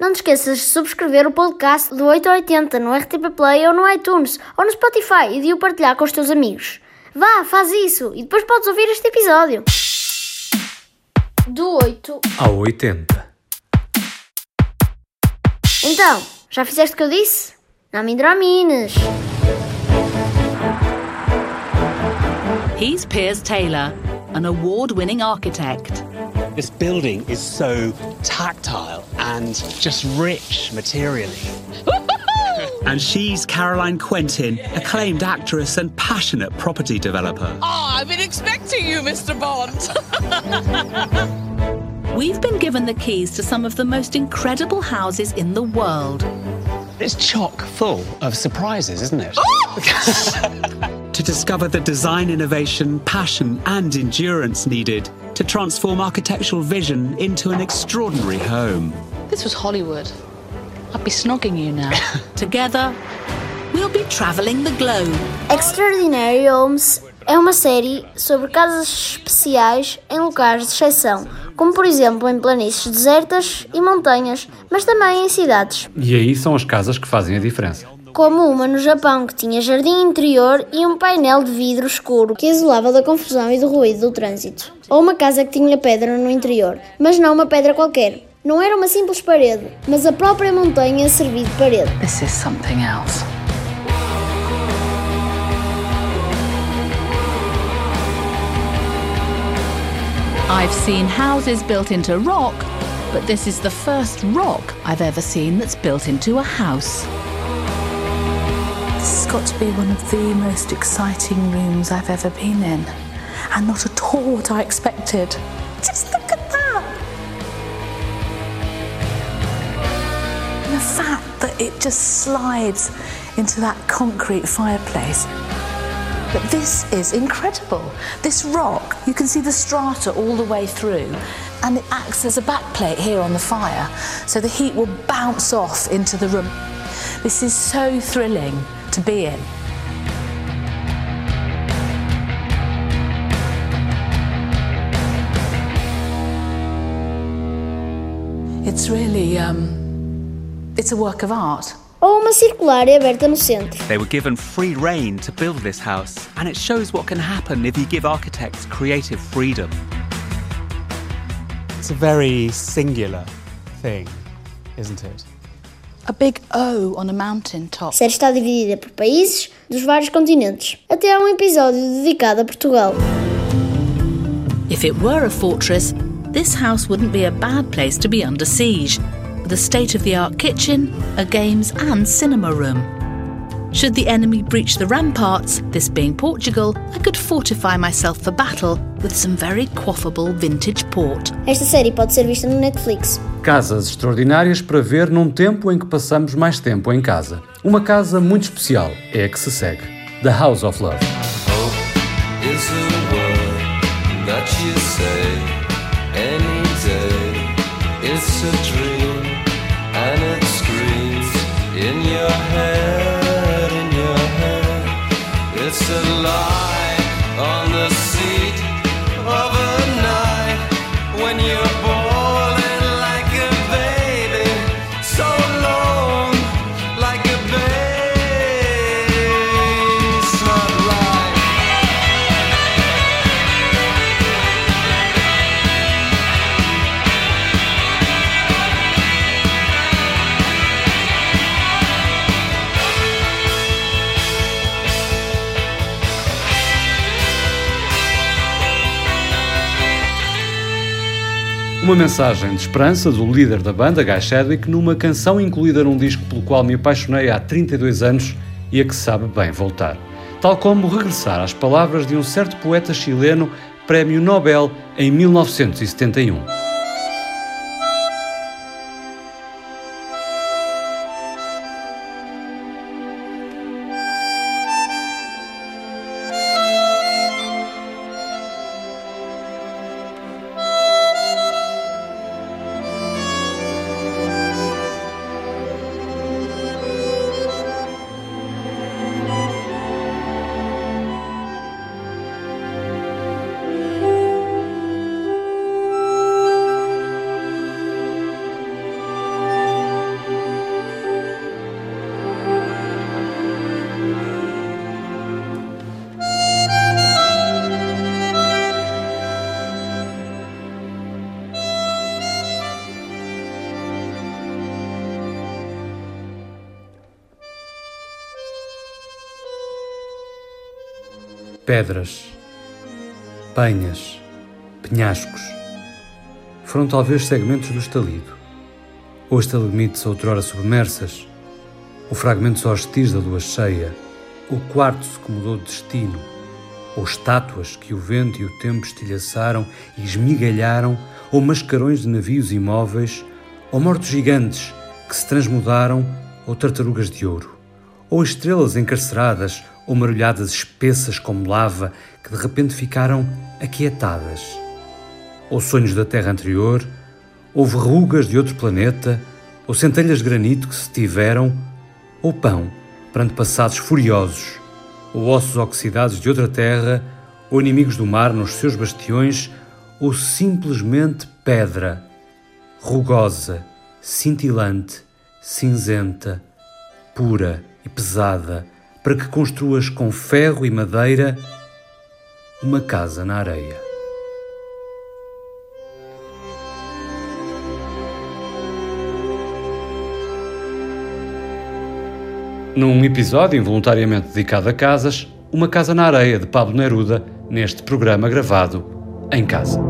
Não te esqueças de subscrever o podcast do 880 no RTP Play ou no iTunes ou no Spotify e de o partilhar com os teus amigos. Vá, faz isso e depois podes ouvir este episódio. Do 8 ao 80. Então, já fizeste o que eu disse? Não me indramines. He's Piers Taylor, an award winning architect. This building is so tactile and just rich materially. and she's Caroline Quentin, acclaimed actress and passionate property developer. Oh, I've been expecting you, Mr. Bond. We've been given the keys to some of the most incredible houses in the world. It's chock full of surprises, isn't it? to oh! discover the design innovation, passion, and endurance needed to transform architectural vision into an extraordinary home. This was Hollywood. I'd be snogging you now. Together, we'll be travelling the globe. Extraordinary Homes é uma série sobre casas especiais em locais de exceção, como por exemplo em planícies desertas e montanhas, mas também em cidades. E aí são as casas que fazem a diferença. Como uma no Japão que tinha jardim interior e um painel de vidro escuro que isolava da confusão e do ruído do trânsito. Ou uma casa que tinha pedra no interior, mas não uma pedra qualquer. Não era uma simples parede, mas a própria montanha servia de parede. This is something else. I've seen houses built into rock, but this is the first rock I've ever seen that's built into a house. Got to be one of the most exciting rooms I've ever been in. And not at all what I expected. Just look at that! And the fact that it just slides into that concrete fireplace. But this is incredible. This rock, you can see the strata all the way through, and it acts as a backplate here on the fire, so the heat will bounce off into the room. This is so thrilling to be in. It's really, um, it's a work of art. Ou uma circular aberta no centro. They were given free reign to build this house, and it shows what can happen if you give architects creative freedom. It's a very singular thing, isn't it? A big O on a mountain top. A série está dividida por países dos vários continentes. Até há um episódio dedicado a Portugal. If it were a fortress, this house wouldn't be a bad place to be under siege, with a state of the art kitchen, a games and cinema room. Should the enemy breach the ramparts, this being Portugal, I could fortify myself for battle with some very quaffable vintage port. Esta série pode ser vista no Netflix. Casas extraordinárias para ver num tempo em que passamos mais tempo em casa. Uma casa muito especial é a que se segue: The House of Love. is Uma mensagem de esperança do líder da banda, Guy Chadwick, numa canção incluída num disco pelo qual me apaixonei há 32 anos e a que sabe bem voltar. Tal como regressar às palavras de um certo poeta chileno, Prémio Nobel em 1971. Pedras, penhas, penhascos. Foram talvez segmentos do estalido, ou estalagmites outrora submersas, ou fragmentos hostis da lua cheia, ou quartzo que mudou de destino, ou estátuas que o vento e o tempo estilhaçaram e esmigalharam, ou mascarões de navios imóveis, ou mortos gigantes que se transmudaram, ou tartarugas de ouro, ou estrelas encarceradas, ou marulhadas espessas como lava que de repente ficaram aquietadas, ou sonhos da terra anterior, ou verrugas de outro planeta, ou centelhas de granito que se tiveram, ou pão perante passados furiosos, ou ossos oxidados de outra terra, ou inimigos do mar nos seus bastiões, ou simplesmente pedra, rugosa, cintilante, cinzenta, pura e pesada, para que construas com ferro e madeira uma casa na areia. Num episódio involuntariamente dedicado a casas, Uma Casa na Areia de Pablo Neruda, neste programa gravado em casa.